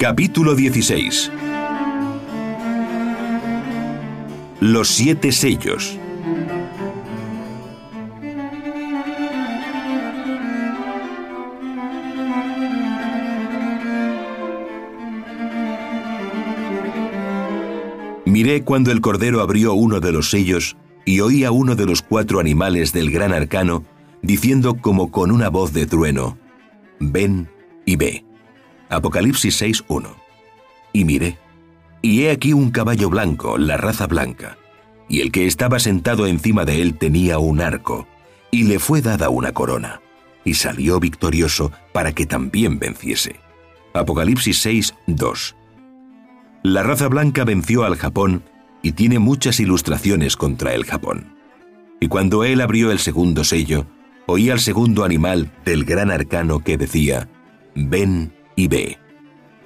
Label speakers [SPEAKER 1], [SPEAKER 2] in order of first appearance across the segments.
[SPEAKER 1] Capítulo 16 Los siete sellos Miré cuando el Cordero abrió uno de los sellos y oí a uno de los cuatro animales del gran arcano diciendo como con una voz de trueno, Ven y ve. Apocalipsis 6.1. Y miré, y he aquí un caballo blanco, la raza blanca, y el que estaba sentado encima de él tenía un arco, y le fue dada una corona, y salió victorioso para que también venciese. Apocalipsis 6.2. La raza blanca venció al Japón y tiene muchas ilustraciones contra el Japón. Y cuando él abrió el segundo sello, oí al segundo animal del gran arcano que decía, Ven y ve.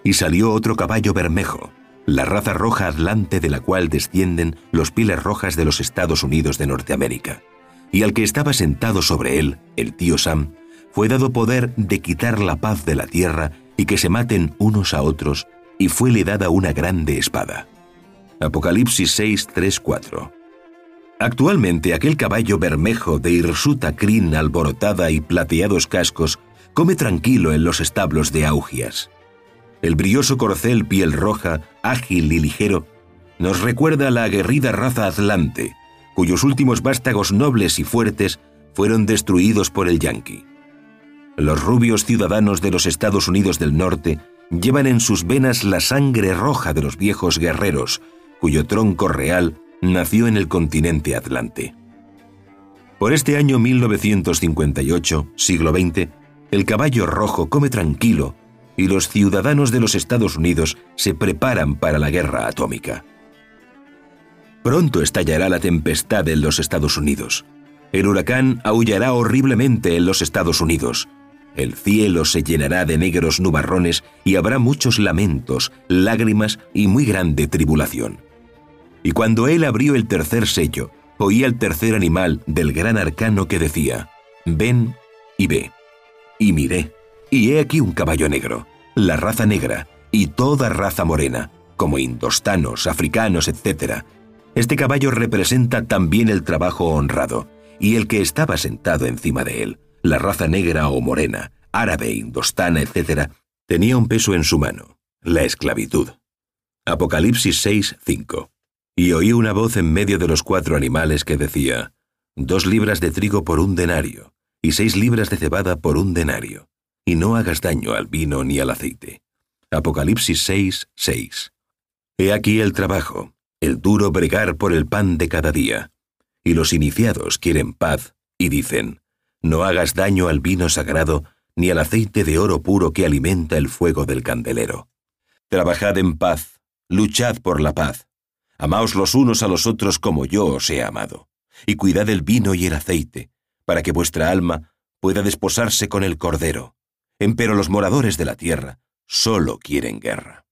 [SPEAKER 1] Y salió otro caballo bermejo, la raza roja atlante de la cual descienden los pieles rojas de los Estados Unidos de Norteamérica. Y al que estaba sentado sobre él, el tío Sam, fue dado poder de quitar la paz de la tierra y que se maten unos a otros, y fuele dada una grande espada. Apocalipsis 6, 3, 4. Actualmente aquel caballo bermejo de hirsuta crin alborotada y plateados cascos come tranquilo en los establos de Augias. El brilloso corcel piel roja, ágil y ligero, nos recuerda a la aguerrida raza atlante, cuyos últimos vástagos nobles y fuertes fueron destruidos por el yanqui. Los rubios ciudadanos de los Estados Unidos del Norte llevan en sus venas la sangre roja de los viejos guerreros, cuyo tronco real nació en el continente atlante. Por este año 1958, siglo XX, el caballo rojo come tranquilo y los ciudadanos de los Estados Unidos se preparan para la guerra atómica. Pronto estallará la tempestad en los Estados Unidos. El huracán aullará horriblemente en los Estados Unidos. El cielo se llenará de negros nubarrones y habrá muchos lamentos, lágrimas y muy grande tribulación. Y cuando él abrió el tercer sello, oí al tercer animal del gran arcano que decía, Ven y ve. Y miré, y he aquí un caballo negro, la raza negra, y toda raza morena, como indostanos, africanos, etc. Este caballo representa también el trabajo honrado, y el que estaba sentado encima de él, la raza negra o morena, árabe, indostana, etc., tenía un peso en su mano, la esclavitud. Apocalipsis 6, 5. Y oí una voz en medio de los cuatro animales que decía, Dos libras de trigo por un denario, y seis libras de cebada por un denario, y no hagas daño al vino ni al aceite. Apocalipsis 6, 6. He aquí el trabajo, el duro bregar por el pan de cada día. Y los iniciados quieren paz, y dicen, no hagas daño al vino sagrado, ni al aceite de oro puro que alimenta el fuego del candelero. Trabajad en paz, luchad por la paz. Amaos los unos a los otros como yo os he amado, y cuidad el vino y el aceite, para que vuestra alma pueda desposarse con el Cordero. Empero los moradores de la tierra solo quieren guerra.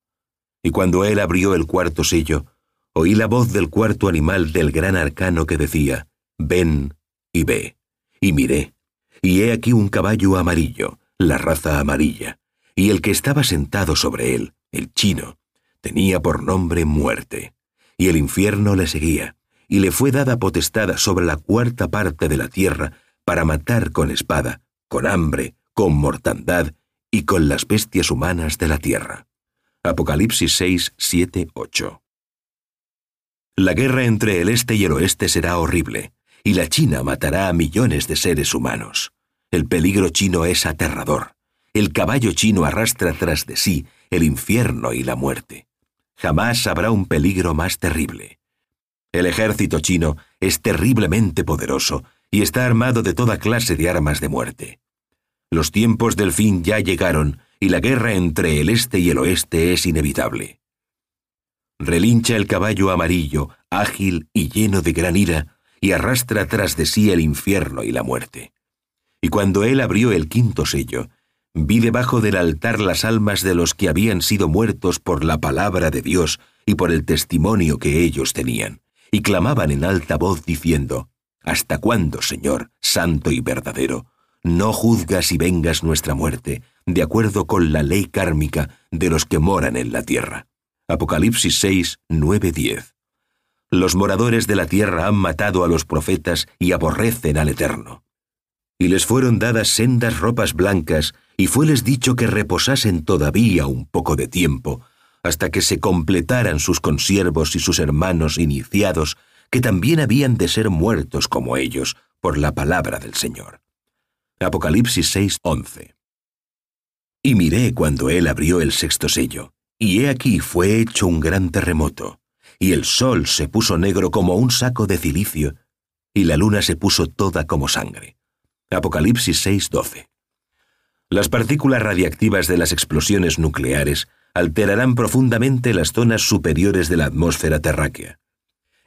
[SPEAKER 1] Y cuando él abrió el cuarto sello, oí la voz del cuarto animal del gran arcano que decía, Ven y ve. Y miré, y he aquí un caballo amarillo, la raza amarilla, y el que estaba sentado sobre él, el chino, tenía por nombre muerte, y el infierno le seguía, y le fue dada potestad sobre la cuarta parte de la tierra para matar con espada, con hambre, con mortandad y con las bestias humanas de la tierra. Apocalipsis 6, 7, 8. La guerra entre el este y el oeste será horrible, y la China matará a millones de seres humanos. El peligro chino es aterrador. El caballo chino arrastra tras de sí el infierno y la muerte. Jamás habrá un peligro más terrible. El ejército chino es terriblemente poderoso y está armado de toda clase de armas de muerte. Los tiempos del fin ya llegaron y la guerra entre el este y el oeste es inevitable. Relincha el caballo amarillo, ágil y lleno de gran ira, y arrastra tras de sí el infierno y la muerte. Y cuando él abrió el quinto sello, vi debajo del altar las almas de los que habían sido muertos por la palabra de Dios y por el testimonio que ellos tenían y clamaban en alta voz diciendo, ¿Hasta cuándo, Señor, santo y verdadero, no juzgas y vengas nuestra muerte, de acuerdo con la ley kármica de los que moran en la tierra. Apocalipsis 6, 9, 10. Los moradores de la tierra han matado a los profetas y aborrecen al Eterno. Y les fueron dadas sendas ropas blancas, y fueles dicho que reposasen todavía un poco de tiempo, hasta que se completaran sus consiervos y sus hermanos iniciados, que también habían de ser muertos como ellos, por la palabra del Señor. Apocalipsis 6, 11. Y miré cuando él abrió el sexto sello, y he aquí fue hecho un gran terremoto, y el sol se puso negro como un saco de cilicio, y la luna se puso toda como sangre. Apocalipsis 6, 12. Las partículas radiactivas de las explosiones nucleares alterarán profundamente las zonas superiores de la atmósfera terráquea.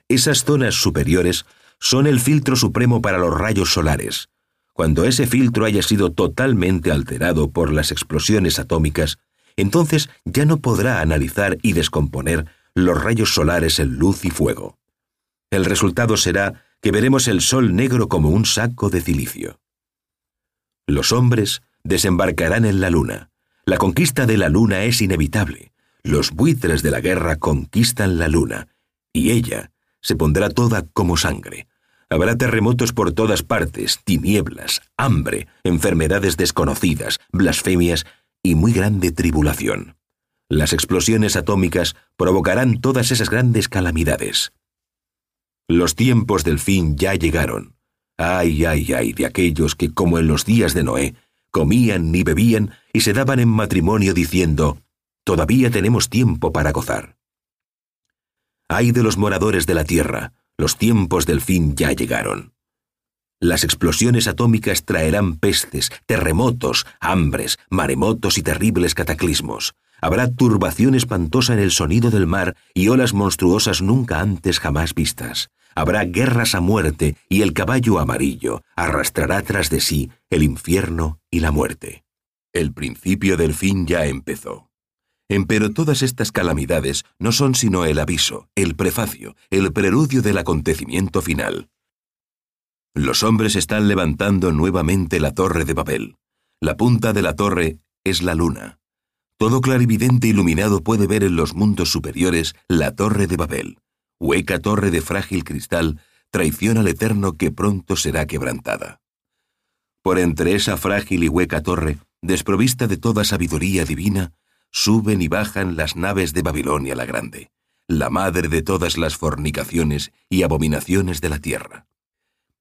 [SPEAKER 1] Esas zonas superiores son el filtro supremo para los rayos solares, cuando ese filtro haya sido totalmente alterado por las explosiones atómicas, entonces ya no podrá analizar y descomponer los rayos solares en luz y fuego. El resultado será que veremos el sol negro como un saco de cilicio. Los hombres desembarcarán en la luna. La conquista de la luna es inevitable. Los buitres de la guerra conquistan la luna, y ella se pondrá toda como sangre, Habrá terremotos por todas partes, tinieblas, hambre, enfermedades desconocidas, blasfemias y muy grande tribulación. Las explosiones atómicas provocarán todas esas grandes calamidades. Los tiempos del fin ya llegaron. Ay, ay, ay de aquellos que, como en los días de Noé, comían ni bebían y se daban en matrimonio diciendo, todavía tenemos tiempo para gozar. Ay de los moradores de la tierra, los tiempos del fin ya llegaron. Las explosiones atómicas traerán pestes, terremotos, hambres, maremotos y terribles cataclismos. Habrá turbación espantosa en el sonido del mar y olas monstruosas nunca antes jamás vistas. Habrá guerras a muerte y el caballo amarillo arrastrará tras de sí el infierno y la muerte. El principio del fin ya empezó. Empero todas estas calamidades no son sino el aviso, el prefacio, el preludio del acontecimiento final. Los hombres están levantando nuevamente la torre de Babel. La punta de la torre es la luna. Todo clarividente iluminado puede ver en los mundos superiores la torre de Babel. Hueca torre de frágil cristal, traición al eterno que pronto será quebrantada. Por entre esa frágil y hueca torre, desprovista de toda sabiduría divina, suben y bajan las naves de Babilonia la Grande, la madre de todas las fornicaciones y abominaciones de la tierra.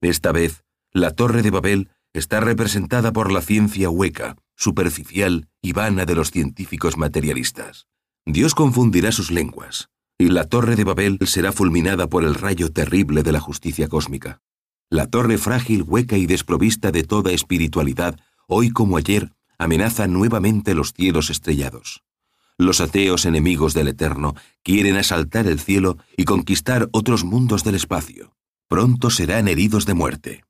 [SPEAKER 1] Esta vez, la torre de Babel está representada por la ciencia hueca, superficial y vana de los científicos materialistas. Dios confundirá sus lenguas, y la torre de Babel será fulminada por el rayo terrible de la justicia cósmica. La torre frágil, hueca y desprovista de toda espiritualidad, hoy como ayer, amenaza nuevamente los cielos estrellados. Los ateos enemigos del Eterno quieren asaltar el cielo y conquistar otros mundos del espacio. Pronto serán heridos de muerte.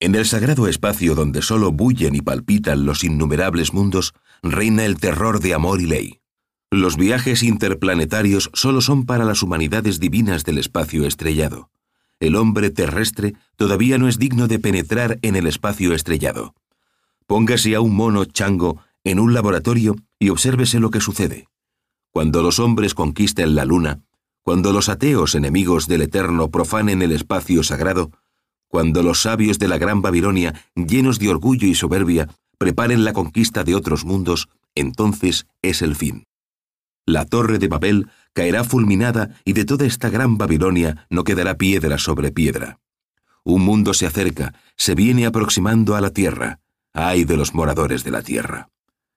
[SPEAKER 1] En el sagrado espacio donde solo bullen y palpitan los innumerables mundos, reina el terror de amor y ley. Los viajes interplanetarios solo son para las humanidades divinas del espacio estrellado. El hombre terrestre todavía no es digno de penetrar en el espacio estrellado. Póngase a un mono chango en un laboratorio y obsérvese lo que sucede. Cuando los hombres conquisten la luna, cuando los ateos enemigos del Eterno profanen el espacio sagrado, cuando los sabios de la Gran Babilonia, llenos de orgullo y soberbia, preparen la conquista de otros mundos, entonces es el fin. La torre de Babel caerá fulminada y de toda esta gran Babilonia no quedará piedra sobre piedra. Un mundo se acerca, se viene aproximando a la tierra, ay de los moradores de la tierra.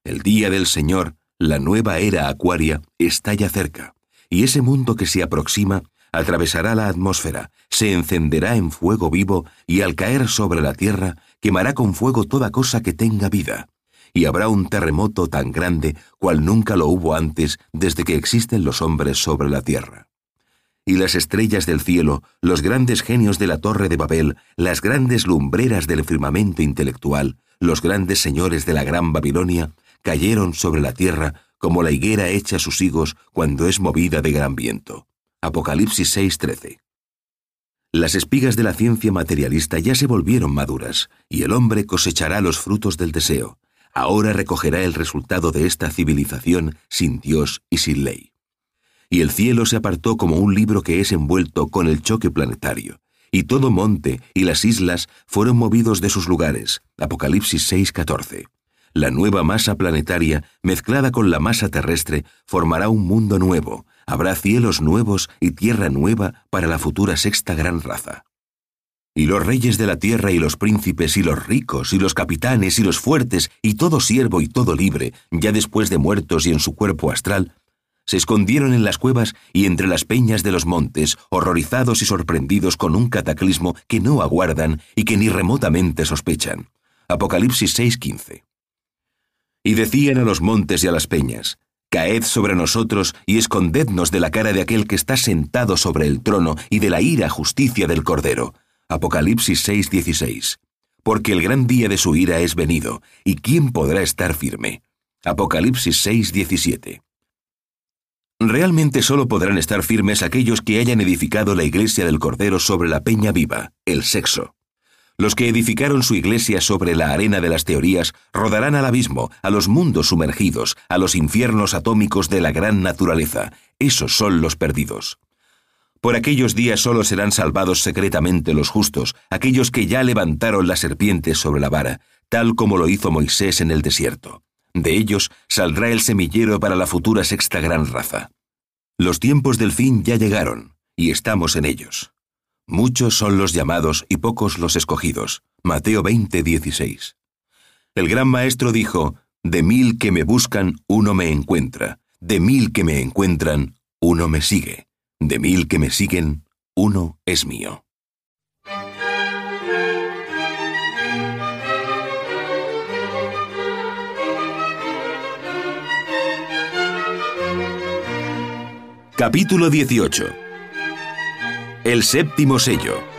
[SPEAKER 1] El día del Señor, la nueva era acuaria, está ya cerca, y ese mundo que se aproxima atravesará la atmósfera, se encenderá en fuego vivo y al caer sobre la tierra quemará con fuego toda cosa que tenga vida, y habrá un terremoto tan grande cual nunca lo hubo antes desde que existen los hombres sobre la tierra. Y las estrellas del cielo, los grandes genios de la torre de Babel, las grandes lumbreras del firmamento intelectual, los grandes señores de la gran Babilonia, cayeron sobre la tierra como la higuera echa sus higos cuando es movida de gran viento. Apocalipsis 6:13. Las espigas de la ciencia materialista ya se volvieron maduras, y el hombre cosechará los frutos del deseo. Ahora recogerá el resultado de esta civilización sin Dios y sin ley. Y el cielo se apartó como un libro que es envuelto con el choque planetario, y todo monte y las islas fueron movidos de sus lugares. Apocalipsis 6:14. La nueva masa planetaria, mezclada con la masa terrestre, formará un mundo nuevo, habrá cielos nuevos y tierra nueva para la futura sexta gran raza. Y los reyes de la tierra y los príncipes y los ricos y los capitanes y los fuertes y todo siervo y todo libre, ya después de muertos y en su cuerpo astral, se escondieron en las cuevas y entre las peñas de los montes, horrorizados y sorprendidos con un cataclismo que no aguardan y que ni remotamente sospechan. Apocalipsis 6:15. Y decían a los montes y a las peñas, Caed sobre nosotros y escondednos de la cara de aquel que está sentado sobre el trono y de la ira justicia del Cordero. Apocalipsis 6:16. Porque el gran día de su ira es venido, ¿y quién podrá estar firme? Apocalipsis 6:17. Realmente solo podrán estar firmes aquellos que hayan edificado la iglesia del Cordero sobre la peña viva, el sexo. Los que edificaron su iglesia sobre la arena de las teorías rodarán al abismo, a los mundos sumergidos, a los infiernos atómicos de la gran naturaleza. Esos son los perdidos. Por aquellos días solo serán salvados secretamente los justos, aquellos que ya levantaron la serpiente sobre la vara, tal como lo hizo Moisés en el desierto. De ellos saldrá el semillero para la futura sexta gran raza. Los tiempos del fin ya llegaron, y estamos en ellos. Muchos son los llamados y pocos los escogidos. Mateo 20, 16. El gran maestro dijo, De mil que me buscan, uno me encuentra. De mil que me encuentran, uno me sigue. De mil que me siguen, uno es mío. Capítulo 18 el séptimo sello.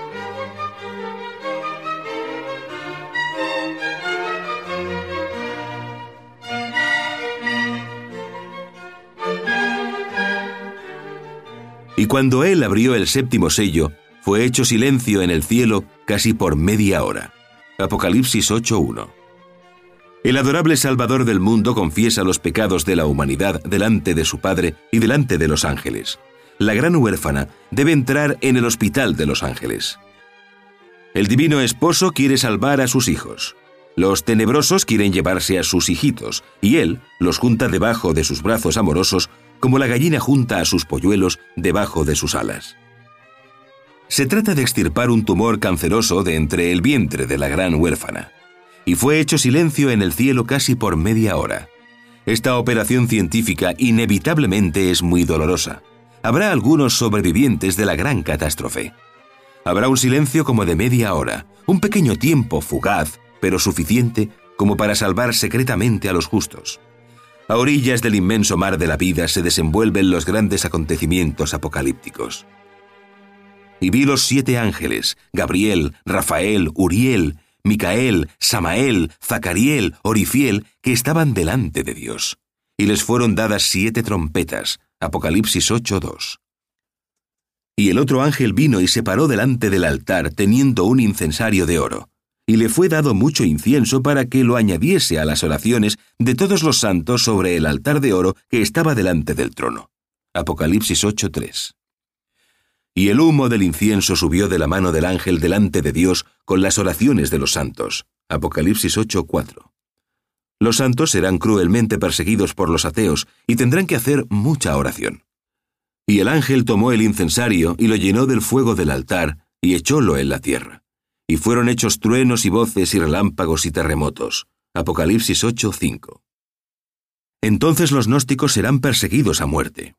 [SPEAKER 1] Cuando él abrió el séptimo sello, fue hecho silencio en el cielo casi por media hora. Apocalipsis 8.1. El adorable Salvador del mundo confiesa los pecados de la humanidad delante de su Padre y delante de los ángeles la gran huérfana debe entrar en el hospital de los ángeles. El divino esposo quiere salvar a sus hijos. Los tenebrosos quieren llevarse a sus hijitos, y él los junta debajo de sus brazos amorosos como la gallina junta a sus polluelos debajo de sus alas. Se trata de extirpar un tumor canceroso de entre el vientre de la gran huérfana, y fue hecho silencio en el cielo casi por media hora. Esta operación científica inevitablemente es muy dolorosa habrá algunos sobrevivientes de la gran catástrofe. Habrá un silencio como de media hora, un pequeño tiempo fugaz, pero suficiente como para salvar secretamente a los justos. A orillas del inmenso mar de la vida se desenvuelven los grandes acontecimientos apocalípticos. Y vi los siete ángeles, Gabriel, Rafael, Uriel, Micael, Samael, Zacariel, Orifiel, que estaban delante de Dios. Y les fueron dadas siete trompetas, Apocalipsis 8:2. Y el otro ángel vino y se paró delante del altar teniendo un incensario de oro, y le fue dado mucho incienso para que lo añadiese a las oraciones de todos los santos sobre el altar de oro que estaba delante del trono. Apocalipsis 8:3. Y el humo del incienso subió de la mano del ángel delante de Dios con las oraciones de los santos. Apocalipsis 8:4. Los santos serán cruelmente perseguidos por los ateos y tendrán que hacer mucha oración. Y el ángel tomó el incensario y lo llenó del fuego del altar y echólo en la tierra. Y fueron hechos truenos y voces y relámpagos y terremotos. Apocalipsis 8:5. Entonces los gnósticos serán perseguidos a muerte.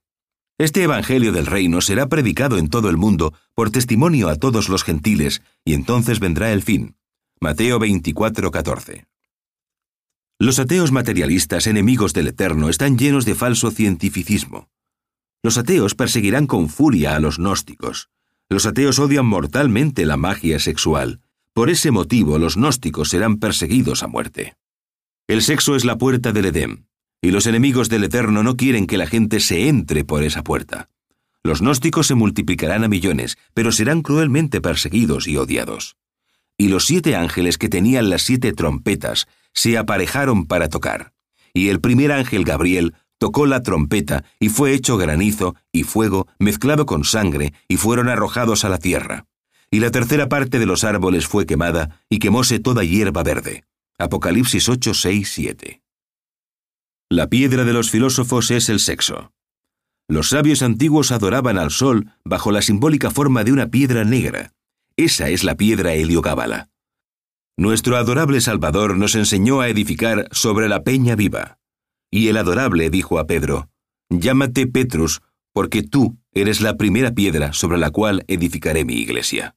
[SPEAKER 1] Este Evangelio del Reino será predicado en todo el mundo por testimonio a todos los gentiles, y entonces vendrá el fin. Mateo 24:14. Los ateos materialistas, enemigos del Eterno, están llenos de falso cientificismo. Los ateos perseguirán con furia a los gnósticos. Los ateos odian mortalmente la magia sexual. Por ese motivo los gnósticos serán perseguidos a muerte. El sexo es la puerta del Edén, y los enemigos del Eterno no quieren que la gente se entre por esa puerta. Los gnósticos se multiplicarán a millones, pero serán cruelmente perseguidos y odiados. Y los siete ángeles que tenían las siete trompetas se aparejaron para tocar. Y el primer ángel Gabriel tocó la trompeta y fue hecho granizo y fuego mezclado con sangre y fueron arrojados a la tierra. Y la tercera parte de los árboles fue quemada y quemóse toda hierba verde. Apocalipsis 8, 6, 7. La piedra de los filósofos es el sexo. Los sabios antiguos adoraban al sol bajo la simbólica forma de una piedra negra. Esa es la piedra heliogábala. Nuestro adorable Salvador nos enseñó a edificar sobre la peña viva. Y el adorable dijo a Pedro, Llámate Petrus, porque tú eres la primera piedra sobre la cual edificaré mi iglesia.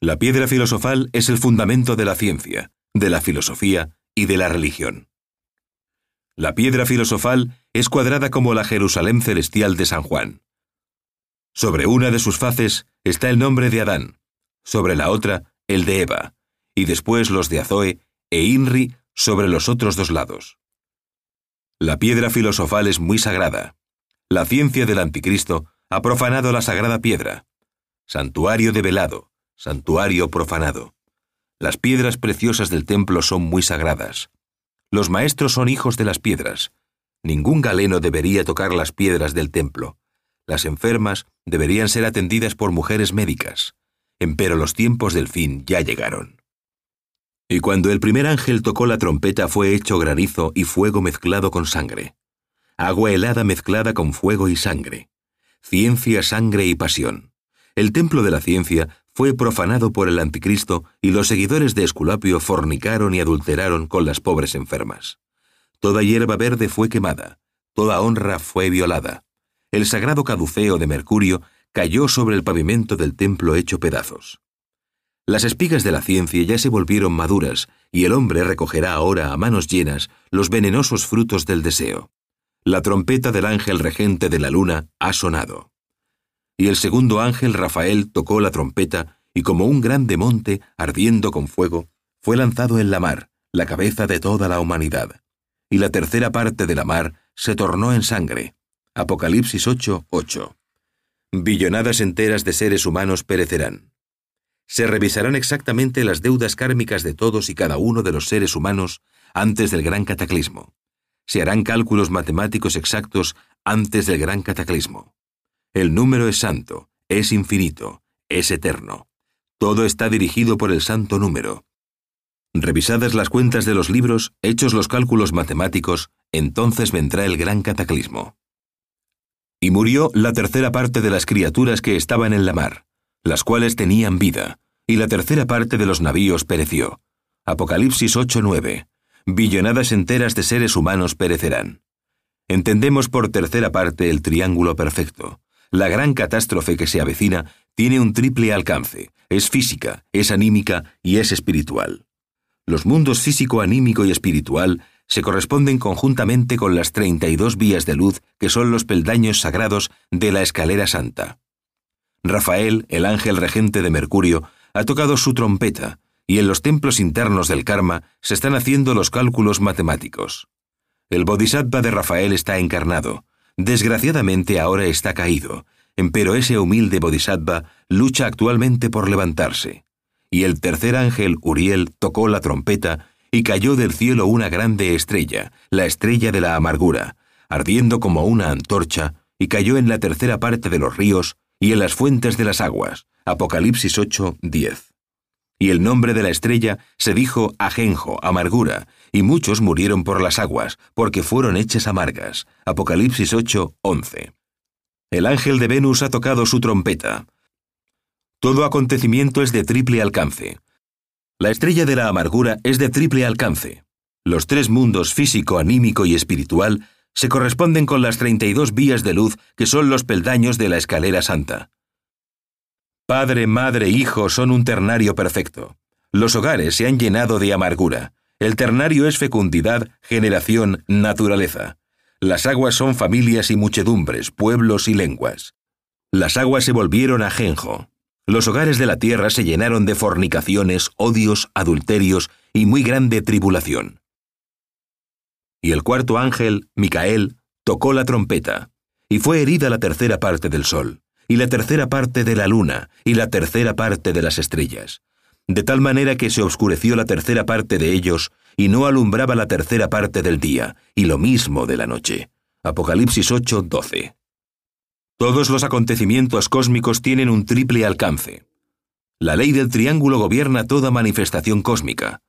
[SPEAKER 1] La piedra filosofal es el fundamento de la ciencia, de la filosofía y de la religión. La piedra filosofal es cuadrada como la Jerusalén celestial de San Juan. Sobre una de sus faces está el nombre de Adán, sobre la otra el de Eva, y después los de Azoe e Inri sobre los otros dos lados. La piedra filosofal es muy sagrada. La ciencia del anticristo ha profanado la sagrada piedra. Santuario de velado, santuario profanado. Las piedras preciosas del templo son muy sagradas. Los maestros son hijos de las piedras. Ningún galeno debería tocar las piedras del templo. Las enfermas deberían ser atendidas por mujeres médicas. Empero los tiempos del fin ya llegaron. Y cuando el primer ángel tocó la trompeta fue hecho granizo y fuego mezclado con sangre. Agua helada mezclada con fuego y sangre. Ciencia, sangre y pasión. El templo de la ciencia fue profanado por el anticristo y los seguidores de Esculapio fornicaron y adulteraron con las pobres enfermas. Toda hierba verde fue quemada, toda honra fue violada. El sagrado caduceo de Mercurio cayó sobre el pavimento del templo hecho pedazos. Las espigas de la ciencia ya se volvieron maduras, y el hombre recogerá ahora a manos llenas los venenosos frutos del deseo. La trompeta del ángel regente de la luna ha sonado. Y el segundo ángel Rafael tocó la trompeta, y como un grande monte, ardiendo con fuego, fue lanzado en la mar, la cabeza de toda la humanidad. Y la tercera parte de la mar se tornó en sangre. Apocalipsis 8, 8. Billonadas enteras de seres humanos perecerán. Se revisarán exactamente las deudas kármicas de todos y cada uno de los seres humanos antes del gran cataclismo. Se harán cálculos matemáticos exactos antes del gran cataclismo. El número es santo, es infinito, es eterno. Todo está dirigido por el santo número. Revisadas las cuentas de los libros, hechos los cálculos matemáticos, entonces vendrá el gran cataclismo. Y murió la tercera parte de las criaturas que estaban en la mar, las cuales tenían vida, y la tercera parte de los navíos pereció. Apocalipsis 8:9. Billonadas enteras de seres humanos perecerán. Entendemos por tercera parte el triángulo perfecto. La gran catástrofe que se avecina tiene un triple alcance. Es física, es anímica y es espiritual. Los mundos físico, anímico y espiritual se corresponden conjuntamente con las 32 vías de luz que son los peldaños sagrados de la escalera santa. Rafael, el ángel regente de Mercurio, ha tocado su trompeta, y en los templos internos del karma se están haciendo los cálculos matemáticos. El bodhisattva de Rafael está encarnado, Desgraciadamente ahora está caído, empero ese humilde bodhisattva lucha actualmente por levantarse. Y el tercer ángel, Uriel, tocó la trompeta y cayó del cielo una grande estrella, la estrella de la amargura, ardiendo como una antorcha, y cayó en la tercera parte de los ríos y en las fuentes de las aguas. Apocalipsis 8, 10 y el nombre de la estrella se dijo ajenjo, amargura, y muchos murieron por las aguas, porque fueron hechas amargas. Apocalipsis 8, 11. El ángel de Venus ha tocado su trompeta. Todo acontecimiento es de triple alcance. La estrella de la amargura es de triple alcance. Los tres mundos físico, anímico y espiritual se corresponden con las 32 vías de luz que son los peldaños de la escalera santa. Padre, madre, hijo son un ternario perfecto. Los hogares se han llenado de amargura. El ternario es fecundidad, generación, naturaleza. Las aguas son familias y muchedumbres, pueblos y lenguas. Las aguas se volvieron ajenjo. Los hogares de la tierra se llenaron de fornicaciones, odios, adulterios y muy grande tribulación. Y el cuarto ángel, Micael, tocó la trompeta y fue herida la tercera parte del sol, y la tercera parte de la luna, y la tercera parte de las estrellas, de tal manera que se oscureció la tercera parte de ellos, y no alumbraba la tercera parte del día, y lo mismo de la noche. Apocalipsis 8, 12. Todos los acontecimientos cósmicos tienen un triple alcance. La ley del triángulo gobierna toda manifestación cósmica.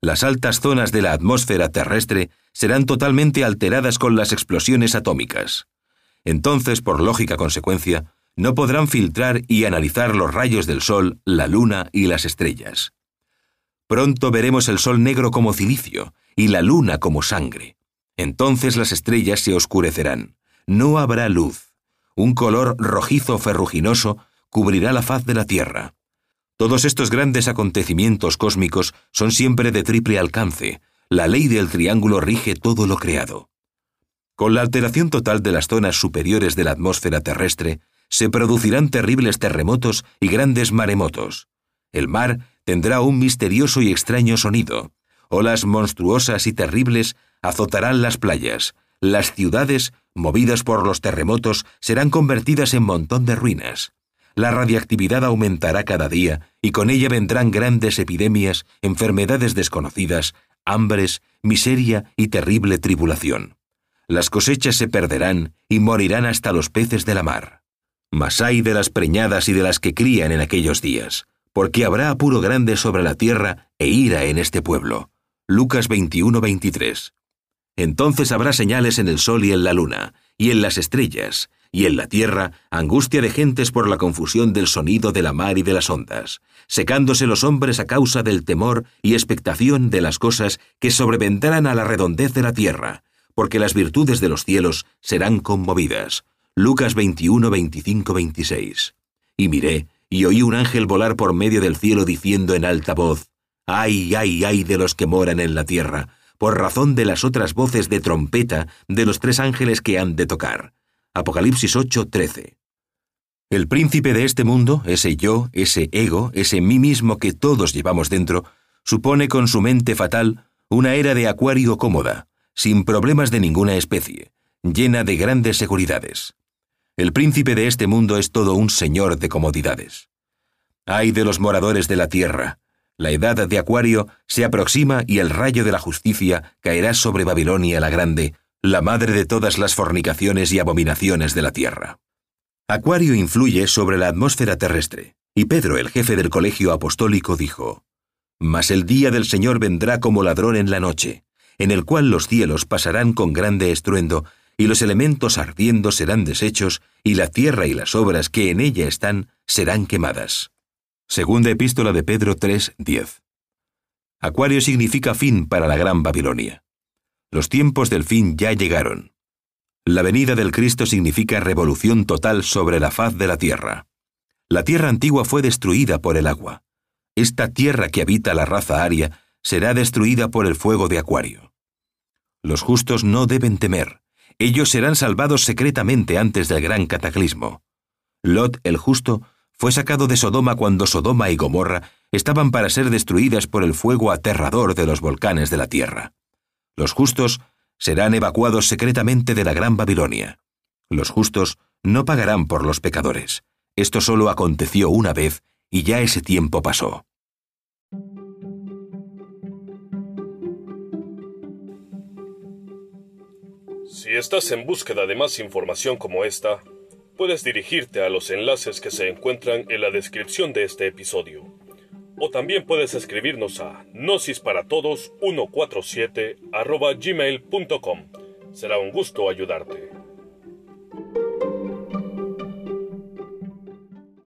[SPEAKER 1] Las altas zonas de la atmósfera terrestre serán totalmente alteradas con las explosiones atómicas. Entonces, por lógica consecuencia, no podrán filtrar y analizar los rayos del Sol, la Luna y las estrellas. Pronto veremos el Sol negro como cilicio y la Luna como sangre. Entonces las estrellas se oscurecerán. No habrá luz. Un color rojizo ferruginoso cubrirá la faz de la Tierra. Todos estos grandes acontecimientos cósmicos son siempre de triple alcance. La ley del triángulo rige todo lo creado. Con la alteración total de las zonas superiores de la atmósfera terrestre, se producirán terribles terremotos y grandes maremotos. El mar tendrá un misterioso y extraño sonido. Olas monstruosas y terribles azotarán las playas. Las ciudades, movidas por los terremotos, serán convertidas en montón de ruinas. La radiactividad aumentará cada día y con ella vendrán grandes epidemias, enfermedades desconocidas, hambres, miseria y terrible tribulación. Las cosechas se perderán y morirán hasta los peces de la mar. Mas hay de las preñadas y de las que crían en aquellos días, porque habrá apuro grande sobre la tierra e ira en este pueblo. Lucas 21-23. Entonces habrá señales en el sol y en la luna, y en las estrellas, y en la tierra angustia de gentes por la confusión del sonido de la mar y de las ondas, secándose los hombres a causa del temor y expectación de las cosas que sobrevendrán a la redondez de la tierra, porque las virtudes de los cielos serán conmovidas. Lucas 21, 25, 26. Y miré, y oí un ángel volar por medio del cielo diciendo en alta voz, Ay, ay, ay de los que moran en la tierra, por razón de las otras voces de trompeta de los tres ángeles que han de tocar. Apocalipsis 8, 13. El príncipe de este mundo, ese yo, ese ego, ese mí mismo que todos llevamos dentro, supone con su mente fatal una era de acuario cómoda, sin problemas de ninguna especie, llena de grandes seguridades. El príncipe de este mundo es todo un señor de comodidades. Ay de los moradores de la tierra. La edad de Acuario se aproxima y el rayo de la justicia caerá sobre Babilonia la Grande, la madre de todas las fornicaciones y abominaciones de la tierra. Acuario influye sobre la atmósfera terrestre, y Pedro, el jefe del colegio apostólico, dijo, Mas el día del Señor vendrá como ladrón en la noche, en el cual los cielos pasarán con grande estruendo, y los elementos ardiendo serán deshechos, y la tierra y las obras que en ella están serán quemadas. Segunda epístola de Pedro 3:10. Acuario significa fin para la gran Babilonia. Los tiempos del fin ya llegaron. La venida del Cristo significa revolución total sobre la faz de la tierra. La tierra antigua fue destruida por el agua. Esta tierra que habita la raza aria será destruida por el fuego de Acuario. Los justos no deben temer, ellos serán salvados secretamente antes del gran cataclismo. Lot el justo fue sacado de Sodoma cuando Sodoma y Gomorra estaban para ser destruidas por el fuego aterrador de los volcanes de la tierra. Los justos serán evacuados secretamente de la gran Babilonia. Los justos no pagarán por los pecadores. Esto solo aconteció una vez y ya ese tiempo pasó.
[SPEAKER 2] Si estás en búsqueda de más información como esta, puedes dirigirte a los enlaces que se encuentran en la descripción de este episodio. O también puedes escribirnos a gnosisparaTodos147 gmail.com. Será un gusto ayudarte.